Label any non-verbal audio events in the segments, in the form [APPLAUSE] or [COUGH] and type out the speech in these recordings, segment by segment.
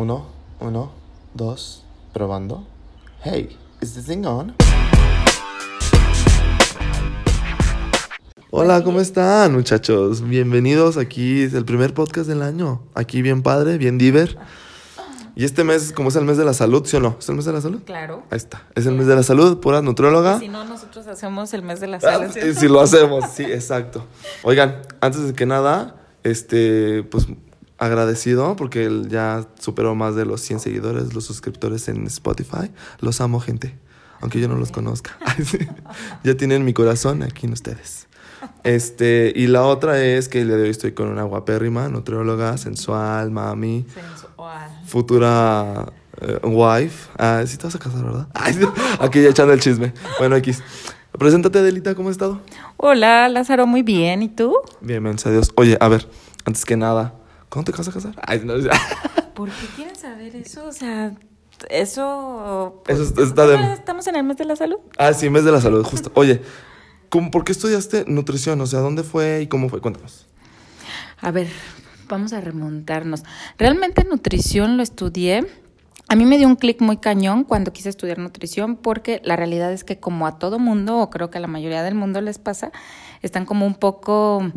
Uno, uno, dos, probando. Hey, is this thing on? Hola, ¿cómo están, muchachos? Bienvenidos aquí, es el primer podcast del año. Aquí bien padre, bien diver. Y este mes, como es el mes de la salud, ¿sí o no? ¿Es el mes de la salud? Claro. Ahí está. Es el mes de la salud, pura nutróloga. Si no, nosotros hacemos el mes de la Ah, salud. sí, sí lo hacemos, sí, exacto. Oigan, antes de que nada, este, pues agradecido porque él ya superó más de los 100 seguidores, los suscriptores en Spotify. Los amo, gente, aunque yo no los conozca. [LAUGHS] Ya tienen mi corazón aquí en ustedes. Este, y la otra es que el día de hoy estoy con una guapérrima, nutrióloga, sensual, mami, Sensual. futura eh, wife. Ah, sí te vas a casar, ¿verdad? [LAUGHS] Aquí ya echando el chisme. Bueno, X. Preséntate, Adelita, ¿cómo has estado? Hola, Lázaro, muy bien. ¿Y tú? Bien, gracias a Dios. Oye, a ver, antes que nada, ¿cuándo te vas a casar? Ay, no, ya. [LAUGHS] ¿Por qué quieres saber eso? O sea, eso... pues, Eso es- está de- ¿no ¿Estamos en el mes de la salud? Ah, sí, mes de la salud, justo. Oye, ¿cómo, ¿por qué estudiaste nutrición? O sea, ¿dónde fue y cómo fue? Cuéntanos. A ver, vamos a remontarnos. Realmente nutrición lo estudié. A mí me dio un clic muy cañón cuando quise estudiar nutrición porque la realidad es que como a todo mundo, o creo que a la mayoría del mundo les pasa, están como un poco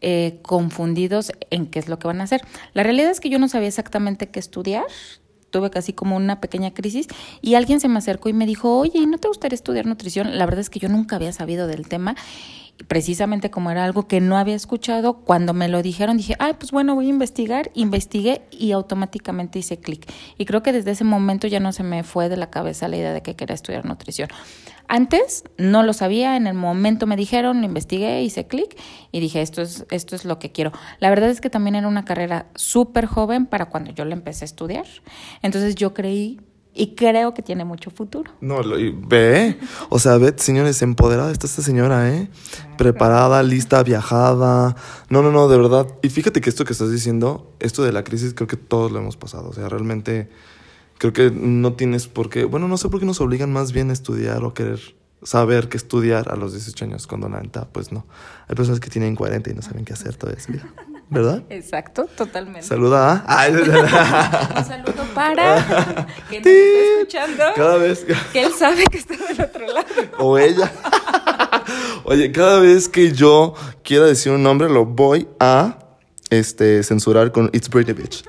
eh, confundidos en qué es lo que van a hacer. La realidad es que yo no sabía exactamente qué estudiar. Tuve casi como una pequeña crisis y alguien se me acercó y me dijo, oye, ¿no te gustaría estudiar nutrición? La verdad es que yo nunca había sabido del tema precisamente como era algo que no había escuchado, cuando me lo dijeron dije, ay, pues bueno, voy a investigar, investigué y automáticamente hice clic. Y creo que desde ese momento ya no se me fue de la cabeza la idea de que quería estudiar nutrición. Antes no lo sabía, en el momento me dijeron, lo investigué, hice clic y dije, esto es, esto es lo que quiero. La verdad es que también era una carrera súper joven para cuando yo la empecé a estudiar. Entonces yo creí y creo que tiene mucho futuro. No, lo, y ve. O sea, ve, señores, empoderada está esta señora, ¿eh? Preparada, lista, viajada. No, no, no, de verdad. Y fíjate que esto que estás diciendo, esto de la crisis, creo que todos lo hemos pasado. O sea, realmente creo que no tienes por qué. Bueno, no sé por qué nos obligan más bien a estudiar o querer saber qué estudiar a los 18 años, cuando la neta, pues no. Hay personas que tienen 40 y no saben qué hacer vida, ¿Verdad? Exacto, totalmente. Saluda a. Ay, [LAUGHS] Un saludo para [LAUGHS] que nos está escuchando. Cada vez. Que él sabe que está del otro lado. [LAUGHS] O ella. Oye, cada vez que yo quiera decir un nombre, lo voy a este, censurar con It's Britney Bitch.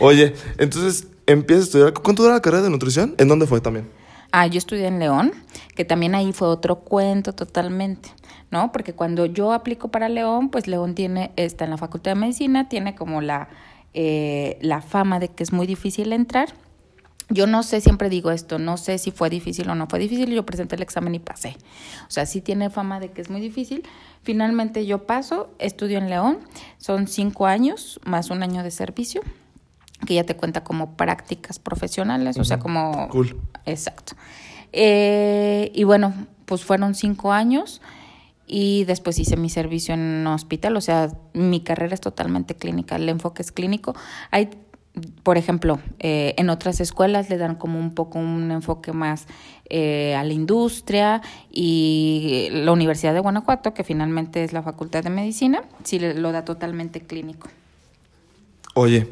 Oye, entonces empiezas a estudiar. ¿Cuánto dura la carrera de nutrición? ¿En dónde fue también? Ah, yo estudié en León, que también ahí fue otro cuento totalmente, ¿no? Porque cuando yo aplico para León, pues León tiene, está en la Facultad de Medicina, tiene como la, eh, la fama de que es muy difícil entrar. Yo no sé, siempre digo esto, no sé si fue difícil o no fue difícil, yo presenté el examen y pasé. O sea, sí tiene fama de que es muy difícil. Finalmente yo paso, estudio en León, son cinco años más un año de servicio, que ya te cuenta como prácticas profesionales, o sea, como... Cool. Exacto. Eh, y bueno, pues fueron cinco años y después hice mi servicio en hospital, o sea, mi carrera es totalmente clínica, el enfoque es clínico. Hay, por ejemplo, eh, en otras escuelas le dan como un poco un enfoque más eh, a la industria y la Universidad de Guanajuato, que finalmente es la Facultad de Medicina, sí lo da totalmente clínico. Oye,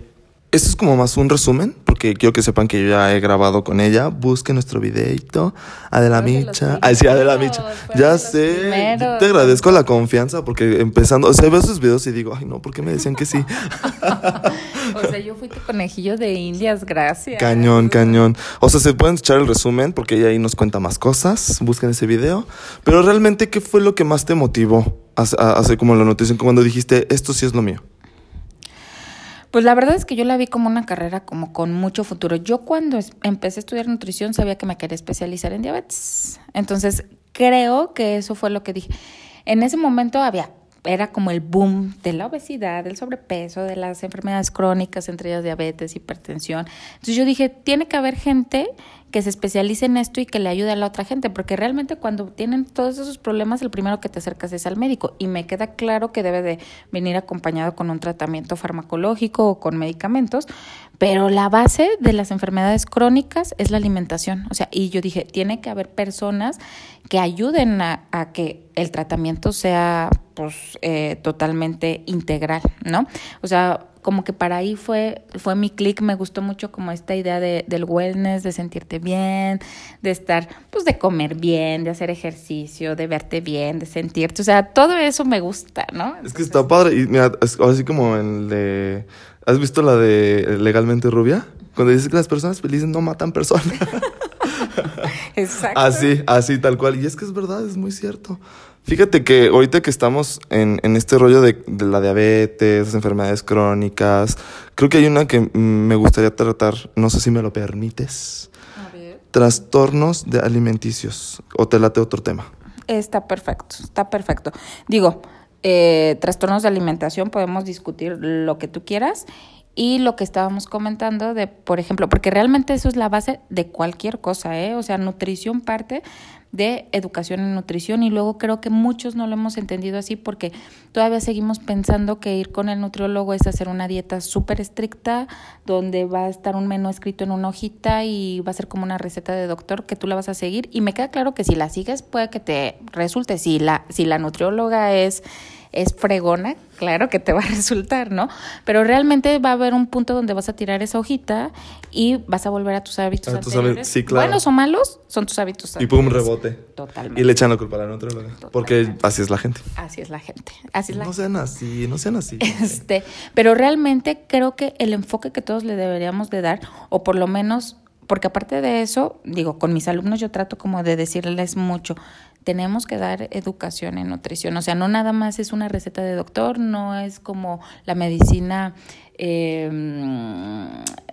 esto es como más un resumen, porque quiero que sepan que yo ya he grabado con ella. Busque nuestro videito. Adela de Micha. Ay, sí, Adela Micha. Ya sé. primeros. Te agradezco la confianza, porque empezando, o sea, veo sus videos y digo, ay, no, ¿por qué me decían que sí? [LAUGHS] O sea, yo fui tu conejillo de indias, gracias. Cañón, cañón. O sea, se pueden echar el resumen porque ella ahí nos cuenta más cosas. Busquen ese video. Pero realmente, ¿qué fue lo que más te motivó hacer como la nutrición cuando dijiste, esto sí es lo mío? Pues la verdad es que yo la vi como una carrera como con mucho futuro. Yo cuando empecé a estudiar nutrición sabía que me quería especializar en diabetes. Entonces creo que eso fue lo que dije. En ese momento había, era como el boom de la obesidad, del sobrepeso, de las enfermedades crónicas, entre ellas diabetes, hipertensión. Entonces yo dije, tiene que haber gente que se especialice en esto y que le ayude a la otra gente, porque realmente cuando tienen todos esos problemas, el primero que te acercas es al médico. Y me queda claro que debe de venir acompañado con un tratamiento farmacológico o con medicamentos, pero la base de las enfermedades crónicas es la alimentación. O sea, y yo dije, tiene que haber personas que ayuden a, a que el tratamiento sea pues eh, totalmente integral, ¿no? O sea, como que para ahí fue, fue mi clic, me gustó mucho como esta idea de, del wellness, de sentirte bien, de estar, pues de comer bien, de hacer ejercicio, de verte bien, de sentirte, o sea, todo eso me gusta, ¿no? Es que está padre, y mira, es así como el de, ¿has visto la de Legalmente Rubia? Cuando dices que las personas felices no matan personas. [LAUGHS] Exacto. Así, así, tal cual. Y es que es verdad, es muy cierto. Fíjate que ahorita que estamos en, en este rollo de, de, la diabetes, las enfermedades crónicas, creo que hay una que me gustaría tratar, no sé si me lo permites. A ver. Trastornos de alimenticios. O te late otro tema. Está perfecto, está perfecto. Digo, eh, trastornos de alimentación, podemos discutir lo que tú quieras. Y lo que estábamos comentando de, por ejemplo, porque realmente eso es la base de cualquier cosa, ¿eh? O sea, nutrición parte de educación en nutrición y luego creo que muchos no lo hemos entendido así porque todavía seguimos pensando que ir con el nutriólogo es hacer una dieta súper estricta donde va a estar un menú escrito en una hojita y va a ser como una receta de doctor que tú la vas a seguir y me queda claro que si la sigues puede que te resulte si la si la nutrióloga es es fregona, claro que te va a [LAUGHS] resultar, ¿no? Pero realmente va a haber un punto donde vas a tirar esa hojita y vas a volver a tus hábitos A tus anteriores. hábitos, sí, claro. Buenos o malos, son tus hábitos Y pum, rebote. Totalmente. Y le echan la culpa a la nutrióloga. Porque así es la gente. Así es la gente. Así es la No sean así, no sean así. [LAUGHS] Este, pero realmente creo que el enfoque que todos le deberíamos de dar, o por lo menos, porque aparte de eso, digo, con mis alumnos yo trato como de decirles mucho, tenemos que dar educación en nutrición, o sea, no nada más es una receta de doctor, no es como la medicina eh,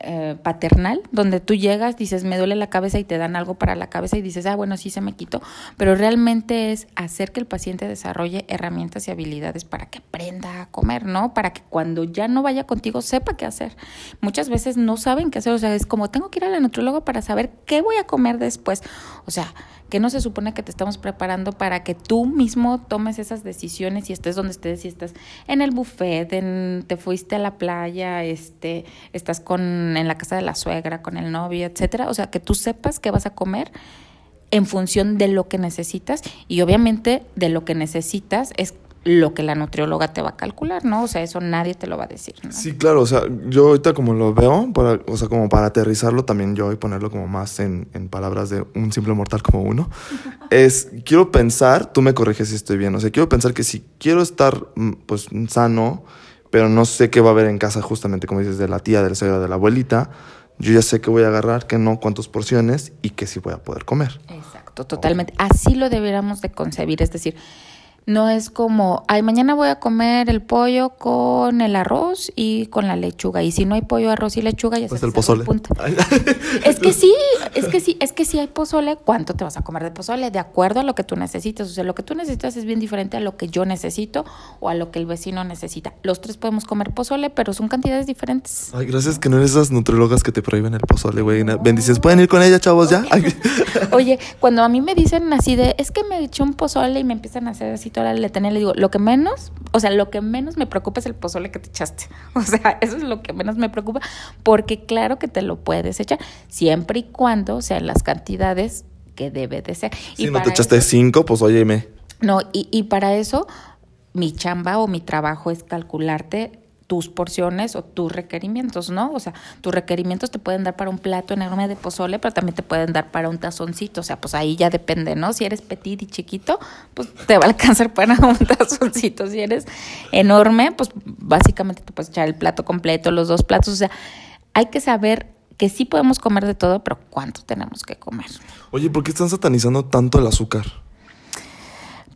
eh, paternal, donde tú llegas, dices, me duele la cabeza y te dan algo para la cabeza y dices, ah, bueno, sí se me quitó, pero realmente es hacer que el paciente desarrolle herramientas y habilidades para que aprenda a comer, ¿no? Para que cuando ya no vaya contigo sepa qué hacer. Muchas veces no saben qué hacer, o sea, es como tengo que ir a la para saber qué voy a comer después. O sea, que no se supone que te estamos preparando para que tú mismo tomes esas decisiones y estés donde estés, si estás en el buffet, te fuiste a la playa, este, estás con en la casa de la suegra, con el novio, etcétera, o sea, que tú sepas qué vas a comer en función de lo que necesitas y obviamente de lo que necesitas es lo que la nutrióloga te va a calcular, ¿no? O sea, eso nadie te lo va a decir, ¿no? Sí, claro, o sea, yo ahorita como lo veo, para, o sea, como para aterrizarlo también yo y ponerlo como más en, en palabras de un simple mortal como uno, [LAUGHS] es, quiero pensar, tú me corriges si estoy bien, o sea, quiero pensar que si quiero estar, mm, pues, sano, pero no sé qué va a haber en casa justamente, como dices, de la tía, de la suegra, de la abuelita, yo ya sé que voy a agarrar, que no, cuántas porciones y que sí voy a poder comer. Exacto, totalmente. Así lo deberíamos de concebir, es decir, no es como, ay, mañana voy a comer el pollo con el arroz y con la lechuga. Y si no hay pollo, arroz y lechuga, ya Pues se el pozole. punto. [LAUGHS] Es que sí, es que sí, es que si hay pozole, ¿cuánto te vas a comer de pozole? De acuerdo a lo que tú necesitas. O sea, lo que tú necesitas es bien diferente a lo que yo necesito o a lo que el vecino necesita. Los tres podemos comer pozole, pero son cantidades diferentes. Ay, gracias que no eres esas nutriólogas que te prohíben el pozole, güey. Bendiciones. ¿Pueden ir con ella, chavos, ya? Ay, [LAUGHS] Oye, cuando a mí me dicen así de, es que me eché un pozole y me empiezan a hacer así toda la letanía, le digo, lo que menos, o sea, lo que menos me preocupa es el pozole que te echaste. [LAUGHS] O sea, eso es lo que menos me preocupa, porque claro que te lo puedes echar, siempre y cuando sean las cantidades que debe de ser. si no te echaste eso- cinco, pues óyeme. no, y, y para eso mi chamba o mi trabajo es calcularte tus porciones o tus requerimientos, ¿no? O sea, tus requerimientos te pueden dar para un plato enorme de pozole, pero también te pueden dar para un tazoncito, o sea, pues ahí ya depende, ¿no? Si eres petit y chiquito, pues te va a alcanzar para [LAUGHS] un tazoncito, si eres enorme, pues básicamente te puedes echar el plato completo, los dos platos, o sea, hay que saber que sí podemos comer de todo, pero ¿cuánto tenemos que comer? Oye, ¿por qué están satanizando tanto el azúcar?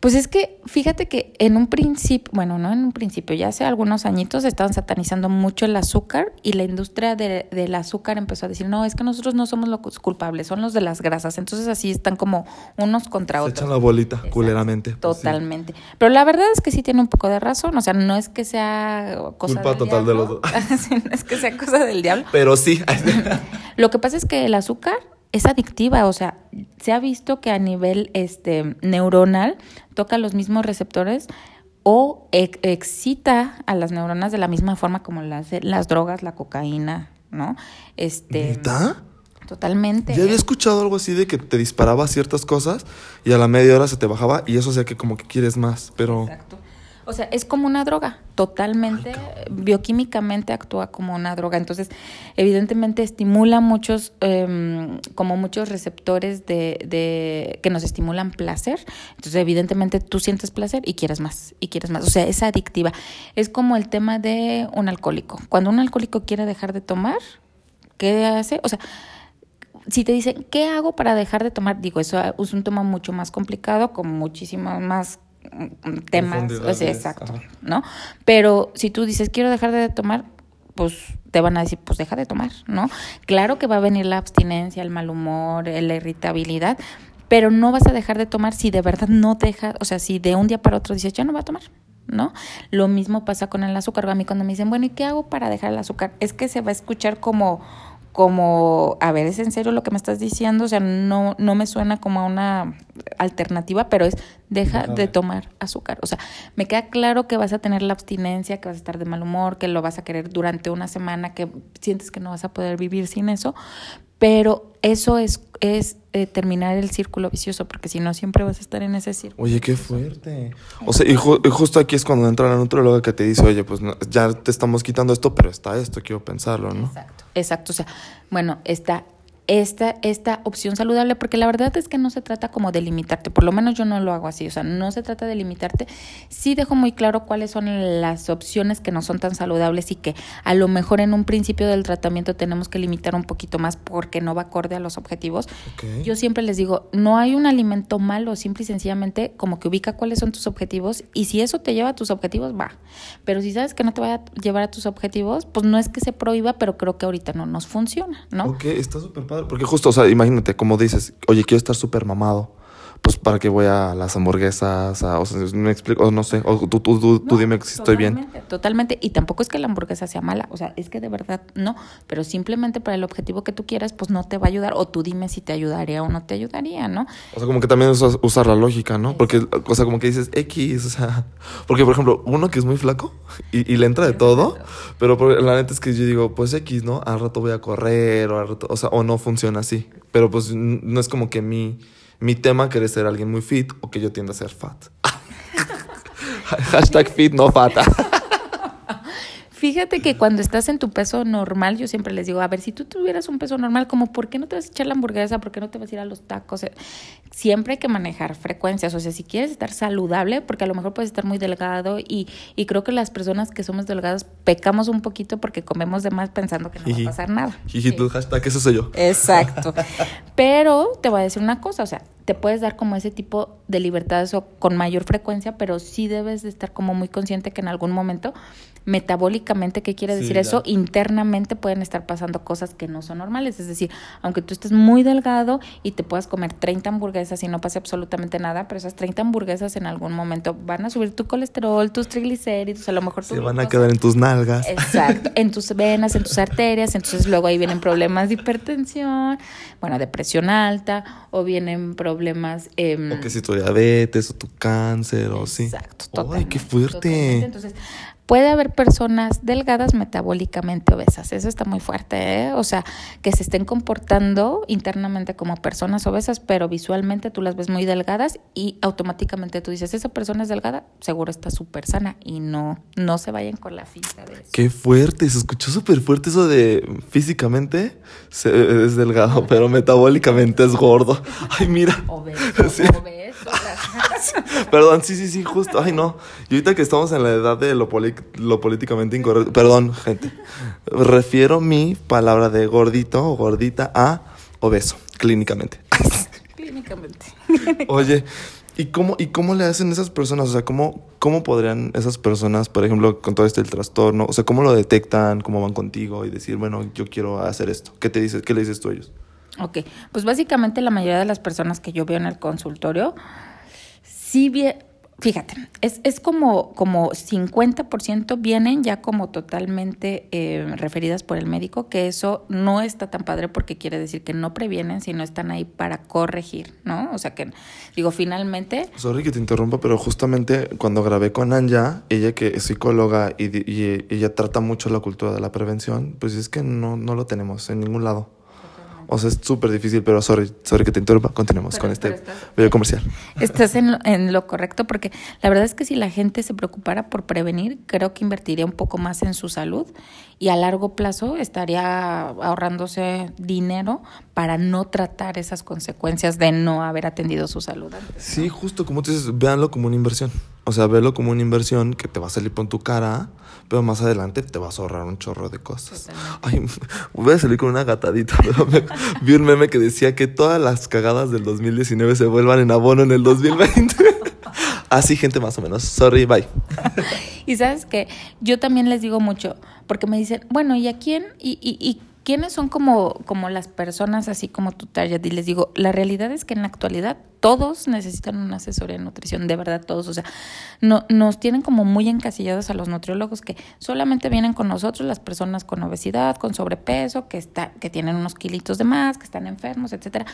Pues es que fíjate que en un principio, bueno, no en un principio, ya hace algunos añitos estaban satanizando mucho el azúcar y la industria de- del azúcar empezó a decir, no, es que nosotros no somos los culpables, son los de las grasas. Entonces así están como unos contra Se otros. echan la bolita, Exacto, culeramente. pues sí. Totalmente. Pero la verdad es que sí tiene un poco de razón. O sea, no es que sea cosa Culpa del total de diablo. [LAUGHS] Sí, no es que sea cosa del diablo. Pero sí. [LAUGHS] Lo que pasa es que el azúcar es adictiva, o sea, se ha visto que a nivel este neuronal toca los mismos receptores o ex- excita a las neuronas de la misma forma como las, las drogas, la cocaína, ¿no? Este totalmente. Ya había escuchado algo así de que te disparaba ciertas cosas y a la media hora se te bajaba y eso hacía que como que quieres más, pero... Exacto. O sea, es como una droga, totalmente, bioquímicamente actúa como una droga. Entonces, evidentemente estimula muchos, em, como muchos receptores de, de, que nos estimulan placer. Entonces, evidentemente tú sientes placer y quieres más, y quieres más. O sea, es adictiva. Es como el tema de un alcohólico. Cuando un alcohólico quiere dejar de tomar, ¿qué hace? O sea, si te dicen, ¿qué hago para dejar de tomar? Digo, eso es un tema mucho más complicado, con muchísimas más temas. exacto, ¿no? Pero si tú dices, quiero dejar de tomar, pues te van a decir, pues deja de tomar, ¿no? Claro que va a venir la abstinencia, el mal humor, la irritabilidad, pero no vas a dejar de tomar si de verdad no deja, o sea, si de un día para otro dices, ya no va a tomar, ¿no? Lo mismo pasa con el azúcar. A mí cuando me dicen, bueno, ¿y qué hago para dejar el azúcar? Es que se va a escuchar como como, a ver, ¿es en serio lo que me estás diciendo? O sea, no, no me suena como una alternativa, pero es deja de tomar azúcar. O sea, me queda claro que vas a tener la abstinencia, que vas a estar de mal humor, que lo vas a querer durante una semana, que sientes que no vas a poder vivir sin eso, pero eso es, es eh, terminar el círculo vicioso, porque si no, siempre vas a estar en ese círculo. Oye, qué fuerte. O sea, y, justo aquí es cuando entra la nutróloga que te dice, oye, pues ya te estamos quitando esto, pero está esto, quiero pensarlo, ¿no? Exacto, exacto. O sea, bueno, está esta, esta opción saludable, porque la verdad es que no se trata como de limitarte, por lo menos yo no lo hago así, o sea, no se trata de limitarte, sí dejo muy claro cuáles son las opciones que no son tan saludables y que a lo mejor en un principio del tratamiento tenemos que limitar un poquito más porque no va acorde a los objetivos. Yo siempre les digo, no hay un alimento malo, simple y sencillamente como que ubica cuáles son tus objetivos y si eso te lleva a tus objetivos, va, pero si sabes que no te va a llevar a tus objetivos, pues no es que se prohíba, pero creo que ahorita no nos funciona, ¿no? Ok, está súper porque justo, o sea, imagínate, como dices, oye, quiero estar súper mamado. Pues para que voy a las hamburguesas, o sea, me explico, o no sé, o tú, tú, tú, dime si estoy bien. Totalmente, y tampoco es que la hamburguesa sea mala, o sea, es que de verdad no, pero simplemente para el objetivo que tú quieras, pues no te va a ayudar, o tú dime si te ayudaría o no te ayudaría, ¿no? O sea, como que también usas, usar la lógica, ¿no? Porque, o sea, como que dices X, o sea, [LAUGHS] porque por ejemplo, uno que es muy flaco y, y le entra de todo, pero la neta es que yo digo, pues X, ¿no? Al rato voy a correr, o al rato, o sea, o no funciona así, pero pues no es como que mi mi tema quiere ser alguien muy fit o que yo tienda a ser fat. [LAUGHS] [LAUGHS] Hashtag fit, no fata. Fíjate que cuando estás en tu peso normal, yo siempre les digo, a ver, si tú tuvieras un peso normal, como, ¿por qué no te vas a echar la hamburguesa? ¿Por qué no te vas a ir a los tacos? Siempre hay que manejar frecuencias. O sea, si quieres estar saludable, porque a lo mejor puedes estar muy delgado y, y creo que las personas que somos delgadas pecamos un poquito porque comemos de más pensando que no va a pasar nada. Y tú, hashtag, eso soy yo. Exacto. [LAUGHS] Pero te voy a decir una cosa, o sea, te puedes dar como ese tipo de libertades o con mayor frecuencia, pero sí debes de estar como muy consciente que en algún momento metabólicamente, ¿qué quiere decir eso? Internamente pueden estar pasando cosas que no son normales. Es decir, aunque tú estés muy delgado y te puedas comer 30 hamburguesas y no pase absolutamente nada, pero esas 30 hamburguesas en algún momento van a subir tu colesterol, tus triglicéridos, a lo mejor... Se van a quedar en tus nalgas. Exacto, en [LAUGHS] tus venas, en tus arterias, entonces luego ahí vienen problemas de hipertensión, bueno, de presión alta, o vienen problemas... Eh, o que si tu diabetes o tu cáncer, o sí. Exacto, ¡Ay, qué fuerte! Entonces, Puede haber personas delgadas metabólicamente obesas, eso está muy fuerte, ¿eh? o sea, que se estén comportando internamente como personas obesas, pero visualmente tú las ves muy delgadas y automáticamente tú dices, esa persona es delgada, seguro está súper sana y no, no se vayan con la finta de eso. Qué fuerte, se escuchó súper fuerte eso de físicamente es delgado, pero metabólicamente es gordo. Ay, mira. Obeso, obeso. [LAUGHS] Perdón, sí, sí, sí, justo. Ay, no. Y ahorita que estamos en la edad de lo, lo políticamente incorrecto. Perdón, gente. Refiero mi palabra de gordito o gordita a obeso, clínicamente. [LAUGHS] Clínicamente. Oye, ¿y cómo, ¿y cómo le hacen esas personas? O sea, ¿cómo, ¿cómo podrían esas personas, por ejemplo, con todo este el trastorno, o sea, cómo lo detectan, cómo van contigo y decir, bueno, yo quiero hacer esto? ¿Qué te dices? ¿Qué le dices tú a ellos? Ok, pues básicamente la mayoría de las personas que yo veo en el consultorio sí bien, fíjate, es, es como, como 50% vienen ya como totalmente eh, referidas por el médico, que eso no está tan padre porque quiere decir que no previenen, sino están ahí para corregir, ¿no? O sea que, digo, finalmente... Sorry que te interrumpa, pero justamente cuando grabé con Anja, ella que es psicóloga y, y ella trata mucho la cultura de la prevención, pues es que no, no lo tenemos en ningún lado. O sea, es súper difícil, pero sorry, sorry que te interrumpa. Continuemos Pero- con este estás- video comercial. Estás en, lo- en lo correcto porque la verdad es que si la gente se preocupara por prevenir, creo que invertiría un poco más en su salud y a largo plazo estaría ahorrándose dinero para no tratar esas consecuencias de no haber atendido su salud antes. Sí, justo como tú dices, véanlo como una inversión. O sea, véalo como una inversión que te va a salir por tu cara, pero más adelante te vas a ahorrar un chorro de cosas. Ay, voy a salir con una gatadita. vi un meme que decía que todas las cagadas del 2019 se vuelvan en abono en el 2020. [LAUGHS] Así, gente, más o menos. Sorry, bye. [LAUGHS] Y sabes que yo también les digo mucho, porque me dicen, bueno, ¿y a quién? ¿Y, y, y quiénes son como, como las personas así como tu target? Y les digo, la realidad es que en la actualidad todos necesitan una asesoría de nutrición, de verdad todos. O sea, no, nos tienen como muy encasillados a los nutriólogos que solamente vienen con nosotros las personas con obesidad, con sobrepeso, que, está, que tienen unos kilitos de más, que están enfermos, etcétera.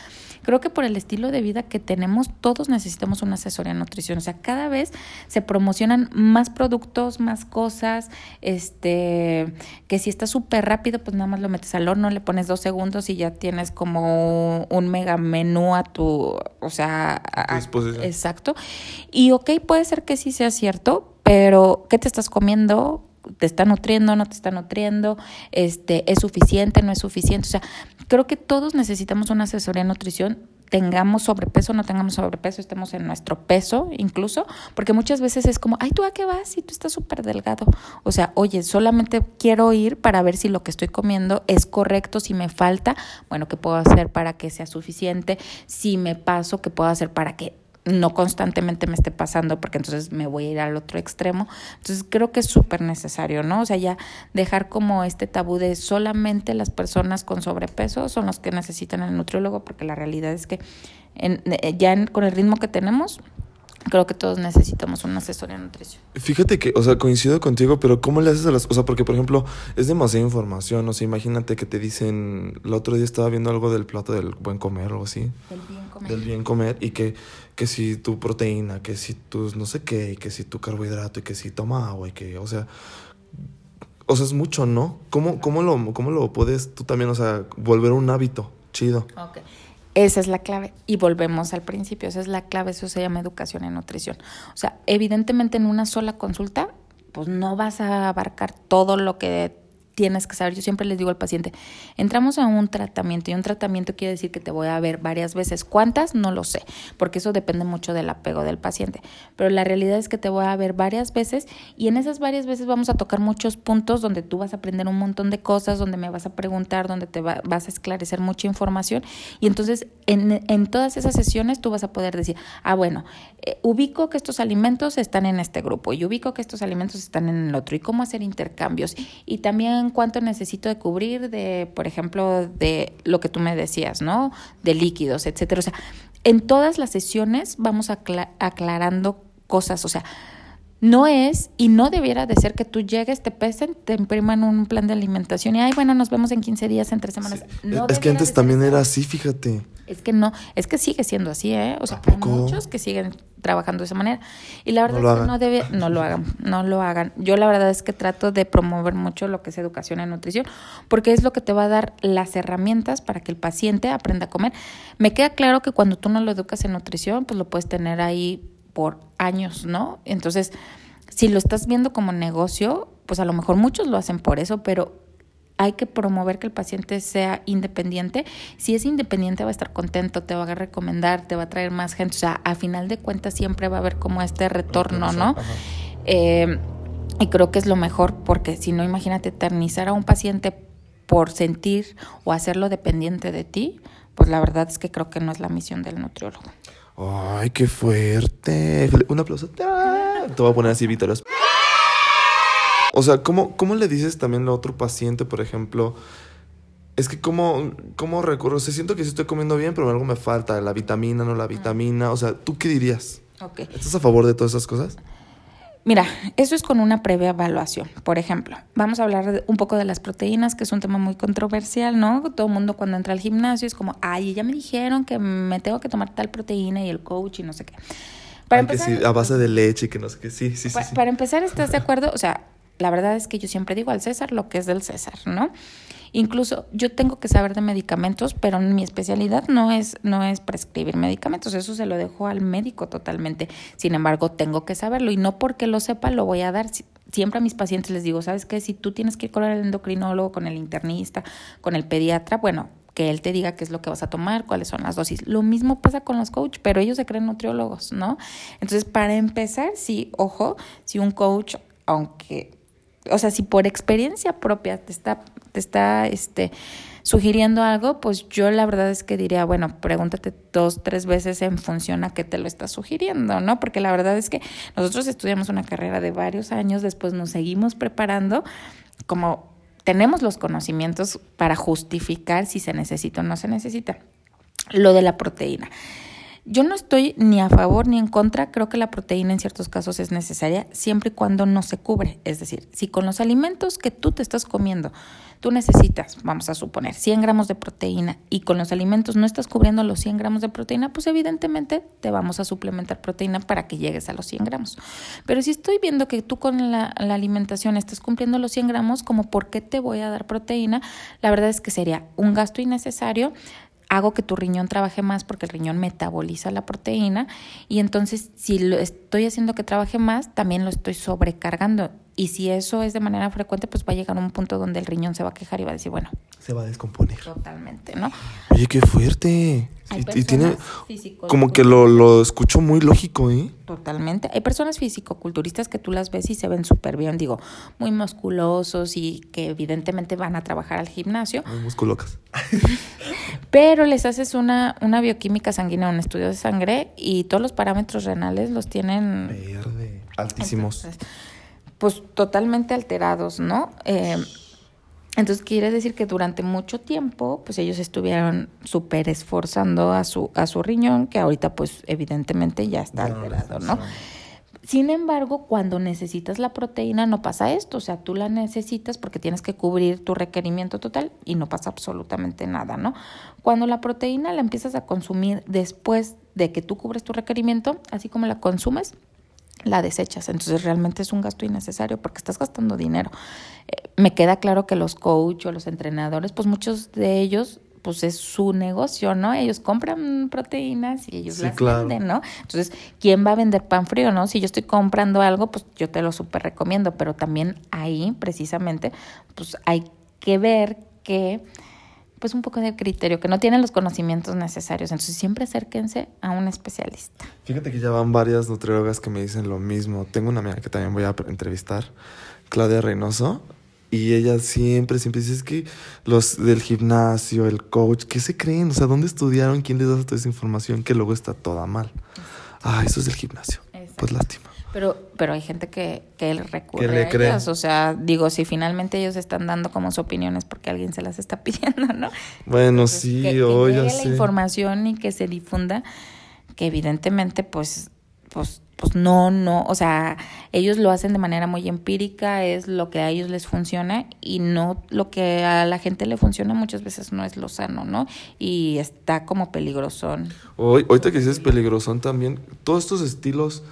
Creo que por el estilo de vida que tenemos, todos necesitamos una asesoría de nutrición. O sea, cada vez se promocionan más productos, más cosas, este, que si está súper rápido, pues nada más lo metes al horno, le pones dos segundos y ya tienes como un mega menú a tu, o sea, a- a- disposición. exacto. Y ok, puede ser que sí sea cierto, pero ¿qué te estás comiendo? ¿Te está nutriendo, no te está nutriendo? Este, ¿Es suficiente, no es suficiente? O sea, creo que todos necesitamos una asesoría de nutrición tengamos sobrepeso, no tengamos sobrepeso, estemos en nuestro peso incluso, porque muchas veces es como, ay, ¿tú a qué vas? Si tú estás súper delgado. O sea, oye, solamente quiero ir para ver si lo que estoy comiendo es correcto, si me falta, bueno, ¿qué puedo hacer para que sea suficiente? Si me paso, ¿qué puedo hacer para que no constantemente me esté pasando porque entonces me voy a ir al otro extremo. Entonces creo que es súper necesario, ¿no? O sea, ya dejar como este tabú de solamente las personas con sobrepeso son los que necesitan el nutriólogo porque la realidad es que en- eh, ya en- con el ritmo que tenemos, creo que todos necesitamos una asesoría de nutrición. Fíjate que, o sea, coincido contigo, pero ¿cómo le haces a las cosas? Porque, por ejemplo, es demasiada información. O sea, imagínate que te dicen, el otro día estaba viendo algo del plato del buen comer o algo así. El bien comer. Del bien comer y que, que si tu proteína, que si tus no sé qué, y que si tu carbohidrato y que si toma agua y que, o sea, o sea, es mucho, ¿no? ¿Cómo, cómo, lo, ¿Cómo lo puedes tú también, o sea, volver un hábito chido? Ok. Esa es la clave. Y volvemos al principio. Esa es la clave. Eso se llama educación en nutrición. O sea, evidentemente en una sola consulta, pues no vas a abarcar todo lo que tienes que saber. Yo siempre les digo al paciente, entramos a un tratamiento y un tratamiento quiere decir que te voy a ver varias veces. ¿Cuántas? No lo sé, porque eso depende mucho del apego del paciente. Pero la realidad es que te voy a ver varias veces y en esas varias veces vamos a tocar muchos puntos donde tú vas a aprender un montón de cosas, donde me vas a preguntar, donde te va- vas a esclarecer mucha información y entonces en, en todas esas sesiones tú vas a poder decir, ah, bueno, eh, ubico que estos alimentos están en este grupo y ubico que estos alimentos están en el otro y cómo hacer intercambios y también cuánto necesito de cubrir de, por ejemplo, de lo que tú me decías, ¿no? De líquidos, etcétera. O sea, en todas las sesiones vamos acla- aclarando cosas, o sea, no es y no debiera de ser que tú llegues, te pesen, te impriman un plan de alimentación y, ay, bueno, nos vemos en 15 días, en tres semanas. No es que antes también era así, fíjate. Es que no, es que sigue siendo así, ¿eh? O sea, ¿A hay muchos que siguen trabajando de esa manera. Y la verdad No es que hagan. no debe, no lo hagan, no lo hagan. Yo la verdad es que trato de promover mucho lo que es educación en nutrición, porque es lo que te va a dar las herramientas para que el paciente aprenda a comer. Me queda claro que cuando tú no lo educas en nutrición, pues lo puedes tener ahí por años, ¿no? Entonces, si lo estás viendo como negocio, pues a lo mejor muchos lo hacen por eso, pero hay que promover que el paciente sea independiente. Si es independiente va a estar contento, te va a recomendar, te va a traer más gente. O sea, a final de cuentas siempre va a haber como este retorno, ¿no? Eh, y creo que es lo mejor porque si no, imagínate eternizar a un paciente por sentir o hacerlo dependiente de ti, pues la verdad es que creo que no es la misión del nutriólogo. Ay, qué fuerte. Un aplauso. ¡Ah! Te voy a poner así, Vítoros. O sea, ¿cómo, ¿cómo le dices también a otro paciente, por ejemplo? Es que cómo, cómo recurro, o sea, siento que sí estoy comiendo bien, pero algo me falta, la vitamina, no la vitamina. O sea, ¿tú qué dirías? Ok. ¿Estás a favor de todas esas cosas? Mira, eso es con una previa evaluación. Por ejemplo, vamos a hablar un poco de las proteínas, que es un tema muy controversial, ¿no? Todo el mundo cuando entra al gimnasio es como, ay, ya me dijeron que me tengo que tomar tal proteína y el coach y no sé qué. Para Ay, que empezar, sí, a base de leche, que no sé qué. Sí, sí, sí. para empezar, ¿estás de acuerdo? O sea, la verdad es que yo siempre digo al César lo que es del César, ¿no? Incluso yo tengo que saber de medicamentos, pero mi especialidad no es, no es prescribir medicamentos, eso se lo dejo al médico totalmente. Sin embargo, tengo que saberlo y no porque lo sepa lo voy a dar. Siempre a mis pacientes les digo, ¿sabes qué? Si tú tienes que ir con el endocrinólogo, con el internista, con el pediatra, bueno, que él te diga qué es lo que vas a tomar, cuáles son las dosis. Lo mismo pasa con los coach, pero ellos se creen nutriólogos, ¿no? Entonces, para empezar, sí, ojo, si un coach, aunque, o sea, si por experiencia propia te está, te está, este, sugiriendo algo, pues yo la verdad es que diría, bueno, pregúntate dos, tres veces en función a qué te lo está sugiriendo, ¿no? Porque la verdad es que nosotros estudiamos una carrera de varios años, después nos seguimos preparando como tenemos los conocimientos para justificar si se necesita o no se necesita. Lo de la proteína. Yo no estoy ni a favor ni en contra, creo que la proteína en ciertos casos es necesaria siempre y cuando no se cubre. Es decir, si con los alimentos que tú te estás comiendo, tú necesitas, vamos a suponer, 100 gramos de proteína y con los alimentos no estás cubriendo los 100 gramos de proteína, pues evidentemente te vamos a suplementar proteína para que llegues a los 100 gramos. Pero si estoy viendo que tú con la, alimentación estás cumpliendo los 100 gramos, como por qué te voy a dar proteína, la verdad es que sería un gasto innecesario hago que tu riñón trabaje más porque el riñón metaboliza la proteína y entonces si lo estoy haciendo que trabaje más, también lo estoy sobrecargando. Y si eso es de manera frecuente, pues va a llegar a un punto donde el riñón se va a quejar y va a decir, bueno. Se va a descomponer. Totalmente, ¿no? Oye, qué fuerte. Y, tiene como que lo, lo escucho muy lógico, ¿eh? Totalmente. Hay personas físico-culturistas que tú las ves y se ven súper bien, digo, muy musculosos y que evidentemente van a trabajar al gimnasio. Muy musculocas. [LAUGHS] Pero les haces una, una bioquímica sanguínea, un estudio de sangre y todos los parámetros renales los tienen... Verde, altísimos. Pues totalmente alterados, ¿no? Eh, entonces quiere decir que durante mucho tiempo, pues ellos estuvieron súper esforzando a su, a su riñón, que ahorita pues evidentemente ya está alterado, ¿no? Sin embargo, cuando necesitas la proteína no pasa esto, o sea, tú la necesitas porque tienes que cubrir tu requerimiento total y no pasa absolutamente nada, ¿no? Cuando la proteína la empiezas a consumir después de que tú cubres tu requerimiento, así como la consumes, la desechas. Entonces realmente es un gasto innecesario porque estás gastando dinero. Eh, me queda claro que los coach o los entrenadores, pues muchos de ellos pues es su negocio, ¿no? Ellos compran proteínas y ellos las venden, ¿no? Entonces, ¿quién va a vender pan frío, no? Si yo estoy comprando algo, pues yo te lo súper recomiendo, pero también ahí, precisamente, pues hay que ver que pues un poco de criterio, que no tienen los conocimientos necesarios. Entonces siempre acérquense a un especialista. Fíjate que ya van varias nutriólogas que me dicen lo mismo. Tengo una amiga que también voy a entrevistar, Claudia Reynoso, y ella siempre, siempre dice, es que los del gimnasio, el coach, ¿qué se creen? O sea, ¿dónde estudiaron? ¿Quién les da toda esa información que luego está toda mal? Ah, eso es el gimnasio. Pues lástima. Pero, pero hay gente que, que recurre a ellas. O sea, digo, si finalmente ellos están dando como sus opiniones porque alguien se las está [LAUGHS] pidiendo, ¿no? Bueno, sí, que, que la información y que se difunda, que evidentemente, pues, pues, pues no, no, o sea, ellos lo hacen de manera muy empírica, es lo que a ellos les funciona y no lo que a la gente le funciona muchas veces no es lo sano, ¿no? Y está como peligrosón. Hoy, ahorita que dices peligrosón también, todos estos estilos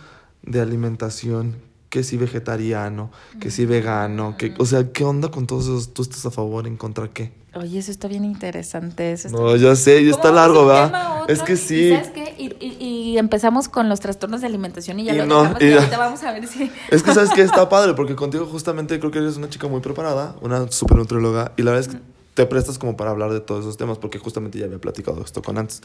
de alimentación, que si vegetariano, que si vegano, que, o sea, ¿qué onda con todos esos? ¿Tú estás a favor, en contra qué? Oye, eso está bien interesante. Eso no, ya sé, ya está largo, ¿verdad? Es que sí. ¿Sabes qué? Y, empezamos con los trastornos de alimentación y ya lo no, dejamos y, ahorita vamos a ver si... Es que, ¿sabes qué? [LAUGHS] Está padre, porque contigo justamente creo que eres una chica muy preparada, una super nutrióloga, y la verdad es que te prestas como para hablar de todos esos temas, porque justamente ya había platicado esto con antes.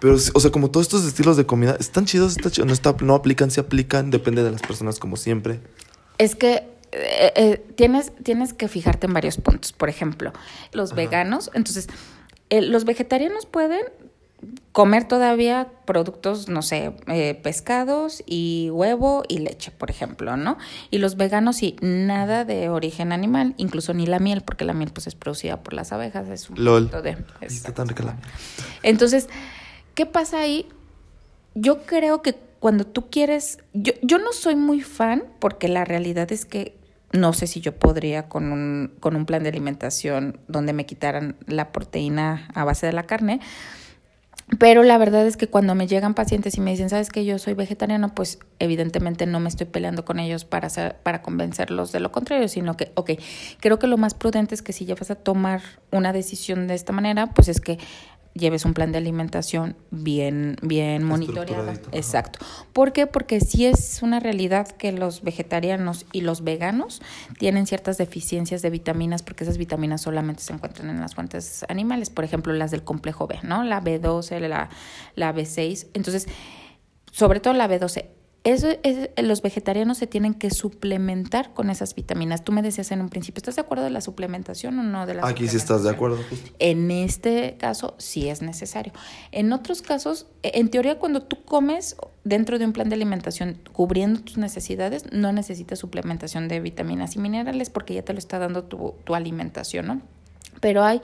Pero, o sea, como todos estos estilos de comida, están chidos, está chido, no, está, no aplican, se aplican, depende de las personas como siempre. Es que eh, eh, tienes, tienes que fijarte en varios puntos. Por ejemplo, los veganos, entonces, eh, los vegetarianos pueden comer todavía productos, no sé, eh, pescados y huevo y leche, por ejemplo, ¿no? Y los veganos sí, nada de origen animal, incluso ni la miel, porque la miel pues es producida por las abejas, es un Lol. de... Está tan rica la miel. Entonces, ¿qué pasa ahí? Yo creo que cuando tú quieres, yo, yo no soy muy fan, porque la realidad es que no sé si yo podría con un, con un plan de alimentación donde me quitaran la proteína a base de la carne, Pero la verdad es que cuando me llegan pacientes y me dicen, ¿sabes que yo soy vegetariano? Pues evidentemente no me estoy peleando con ellos para, hacer, para convencerlos de lo contrario, sino que, ok, creo que lo más prudente es que si ya vas a tomar una decisión de esta manera, pues es que lleves un plan de alimentación bien, bien monitoreado. Exacto. ¿Por qué? Porque sí es una realidad que los vegetarianos y los veganos tienen ciertas deficiencias de vitaminas, porque esas vitaminas solamente se encuentran en las fuentes animales, por ejemplo, las del complejo B, ¿no? La B12, la, la B6. Entonces, sobre todo la B12 eso es, los vegetarianos se tienen que suplementar con esas vitaminas. Tú me decías en un principio, ¿estás de acuerdo de la suplementación o no de la Aquí sí estás de acuerdo. En este caso sí es necesario. En otros casos, e, en teoría cuando tú comes dentro de un plan de alimentación cubriendo tus necesidades, no necesitas suplementación de vitaminas y minerales porque ya te lo está dando tu, tu alimentación, ¿no? Pero hay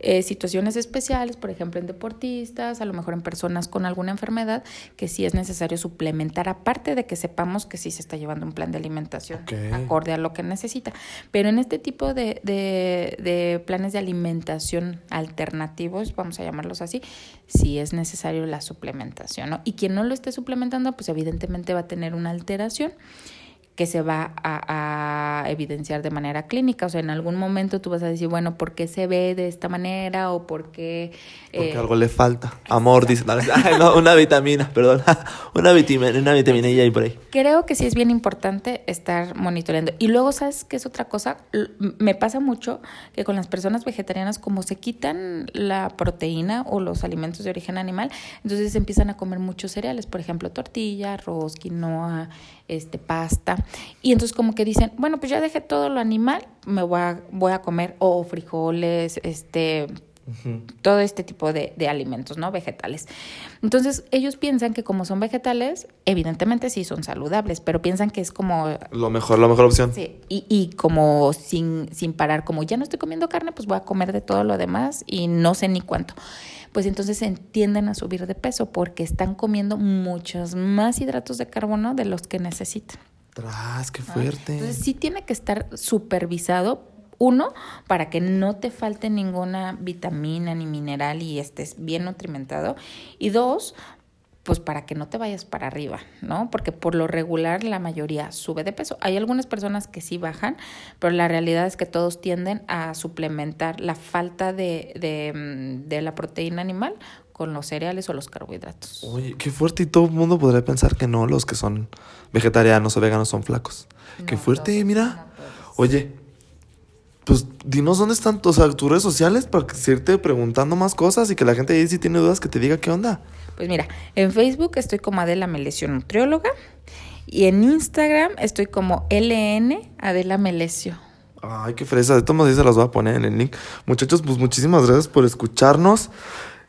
eh, situaciones especiales, por ejemplo en deportistas, a lo mejor en personas con alguna enfermedad, que sí es necesario suplementar, aparte de que sepamos que sí se está llevando un plan de alimentación acorde a lo que necesita. Pero en este tipo de, de, planes de alimentación alternativos, vamos a llamarlos así, sí es necesario la suplementación. ¿no? Y quien no lo esté suplementando, pues evidentemente va a tener una alteración que se va a, evidenciar de manera clínica. O sea, en algún momento tú vas a decir, bueno, ¿por qué se ve de esta manera o por qué... Porque eh, algo le falta. Amor, dice. [LAUGHS] No, una vitamina, perdón. [LAUGHS] una vitamina, una vitamina y ahí por ahí. Creo que sí es bien importante estar monitoreando. Y luego, ¿sabes qué es otra cosa? Me pasa mucho que con las personas vegetarianas, como se quitan la proteína o los alimentos de origen animal, entonces empiezan a comer muchos cereales. Por ejemplo, tortilla, arroz, quinoa, este, pasta. Y entonces como que dicen, bueno, pues ya dejé todo lo animal, me voy a, voy a comer o frijoles, este, todo este tipo de, de, alimentos, ¿no? Vegetales. Entonces, ellos piensan que como son vegetales, evidentemente sí son saludables, pero piensan que es como... Lo mejor, la mejor opción. Sí, y, y como sin, sin parar, como ya no estoy comiendo carne, pues voy a comer de todo lo demás y no sé ni cuánto pues entonces se tienden a subir de peso porque están comiendo muchos más hidratos de carbono de los que necesitan. Tras, qué fuerte. Entonces sí tiene que estar supervisado uno, para que no te falte ninguna vitamina ni mineral y estés bien nutrimentado. Y dos, pues para que no te vayas para arriba, ¿no? Porque por lo regular la mayoría sube de peso. Hay algunas personas que sí bajan, pero la realidad es que todos tienden a suplementar la falta de, de, mm, de la proteína animal con los cereales o los carbohidratos. Oye, qué fuerte y todo el mundo podría pensar que no, los que son vegetarianos o veganos son flacos. qué fuerte, mira. Oye, pues dinos dónde están o sea, tus redes sociales para irte preguntando más cosas y que la gente ahí si tiene dudas que te diga qué onda. Pues mira, en Facebook estoy como Adela Melesio Nutrióloga y en Instagram estoy como LN Adela Melesio. Ay, qué fresa. De todos modos, se las voy a poner en el link. Muchachos, pues muchísimas gracias por escucharnos.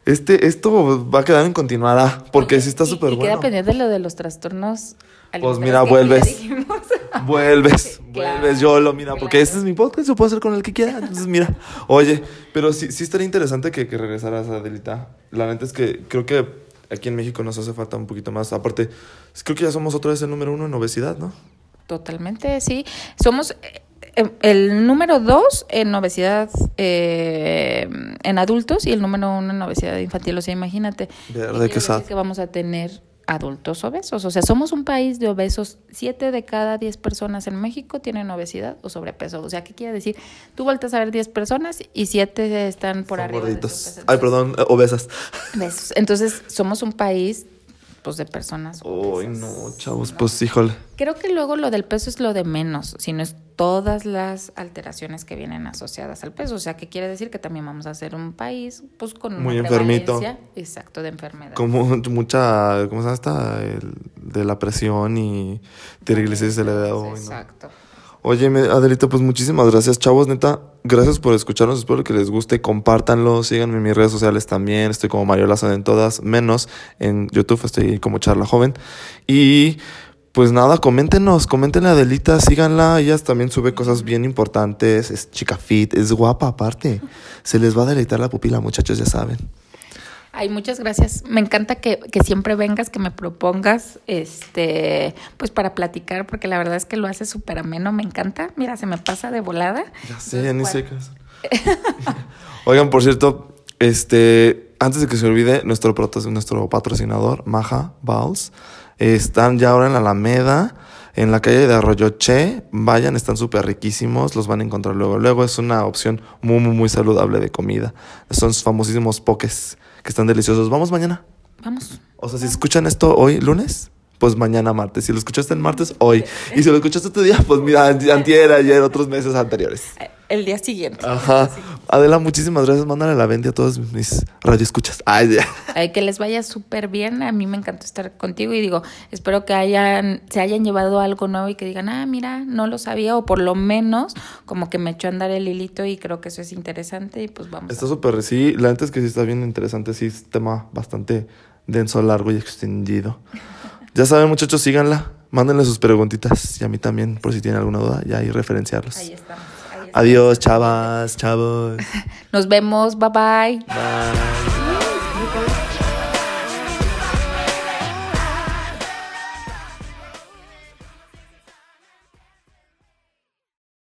Este, esto va a quedar en continuada porque sí está súper bueno. Y queda pendiente de lo de los trastornos. Pues mira, vuelves. [LAUGHS] vuelves, [LAUGHS] vuelves, yo lo mira, porque este es mi podcast, yo puedo hacer con el que quiera. Entonces, mira, oye, pero sí, sí estaría interesante que, que regresaras, Adelita. La neta es que creo que aquí en México nos hace falta un poquito más. Aparte, creo que ya somos otra vez el número uno en obesidad, ¿no? Totalmente, sí. Somos eh, el número dos en obesidad eh, en adultos y el número uno en obesidad infantil. O sea, imagínate. De que vamos a tener adultos obesos. O sea, somos un país de obesos. Siete de cada diez personas en México tienen obesidad o sobrepeso. O sea, ¿qué quiere decir? Tú vueltas a ver diez personas y siete están por arriba. Ay, perdón, obesas. Entonces, somos un país pues de personas. Uy, no, chavos, pues híjole. Creo que luego lo del peso es lo de menos, sino es todas las alteraciones que vienen asociadas al peso. O sea, que quiere decir que también vamos a ser un país pues con muy enfermito. Exacto, de enfermedad. Como mucha, ¿cómo se llama esta? de la presión y triglicéridos elevados. Exacto. Oye, Adelita, pues muchísimas gracias, chavos, neta. Gracias por escucharnos, espero que les guste, compártanlo, síganme en mis redes sociales también, estoy como Mario Laza en todas, menos en YouTube, estoy como Charla Joven. Y pues nada, coméntenos, coméntenle a Adelita, síganla, ella también sube cosas bien importantes, es chica fit, es guapa aparte. Se les va a deleitar la pupila, muchachos, ya saben. Ay, muchas gracias. Me encanta que, siempre vengas, que me propongas, este, pues para platicar, porque la verdad es que lo hace súper ameno, me encanta. Mira, se me pasa de volada. Ya sé, ni sé [LAUGHS] Oigan, por cierto, este, antes de que se olvide, nuestro, patrocinador, Maja Balls, están ya ahora en la Alameda, en la calle de Arroyo Che. Vayan, están súper riquísimos, los van a encontrar luego. Luego es una opción muy, muy, muy saludable de comida. Son sus famosísimos pokés, que están deliciosos. Vamos mañana. Vamos. O sea, si escuchan esto hoy, lunes, pues mañana martes. Si lo escuchaste el martes, hoy. Y si lo escuchaste este día, pues mira, antier, ayer, otros meses anteriores. Eh, El día siguiente. Ajá. Adela, muchísimas gracias. Mándale la vende a todos mis radioescuchas. Ay, ya. Ay, que les vaya súper bien. A mí me encantó estar contigo y digo, espero que hayan, se hayan llevado algo nuevo y que digan, ah, mira, no lo sabía, o por lo menos como que me echó a andar el hilito y creo que eso es interesante y pues vamos. Está súper, sí, la neta es que sí está bien interesante, sí, es tema bastante denso, largo y extendido. [LAUGHS] Ya saben, muchachos, síganla, mándenle sus preguntitas y a mí también, por si tienen alguna duda, ya ahí referenciarlos. Ahí estamos. ahí estamos. Adiós, chavas, chavos. [LAUGHS] Nos vemos. Bye bye. Bye.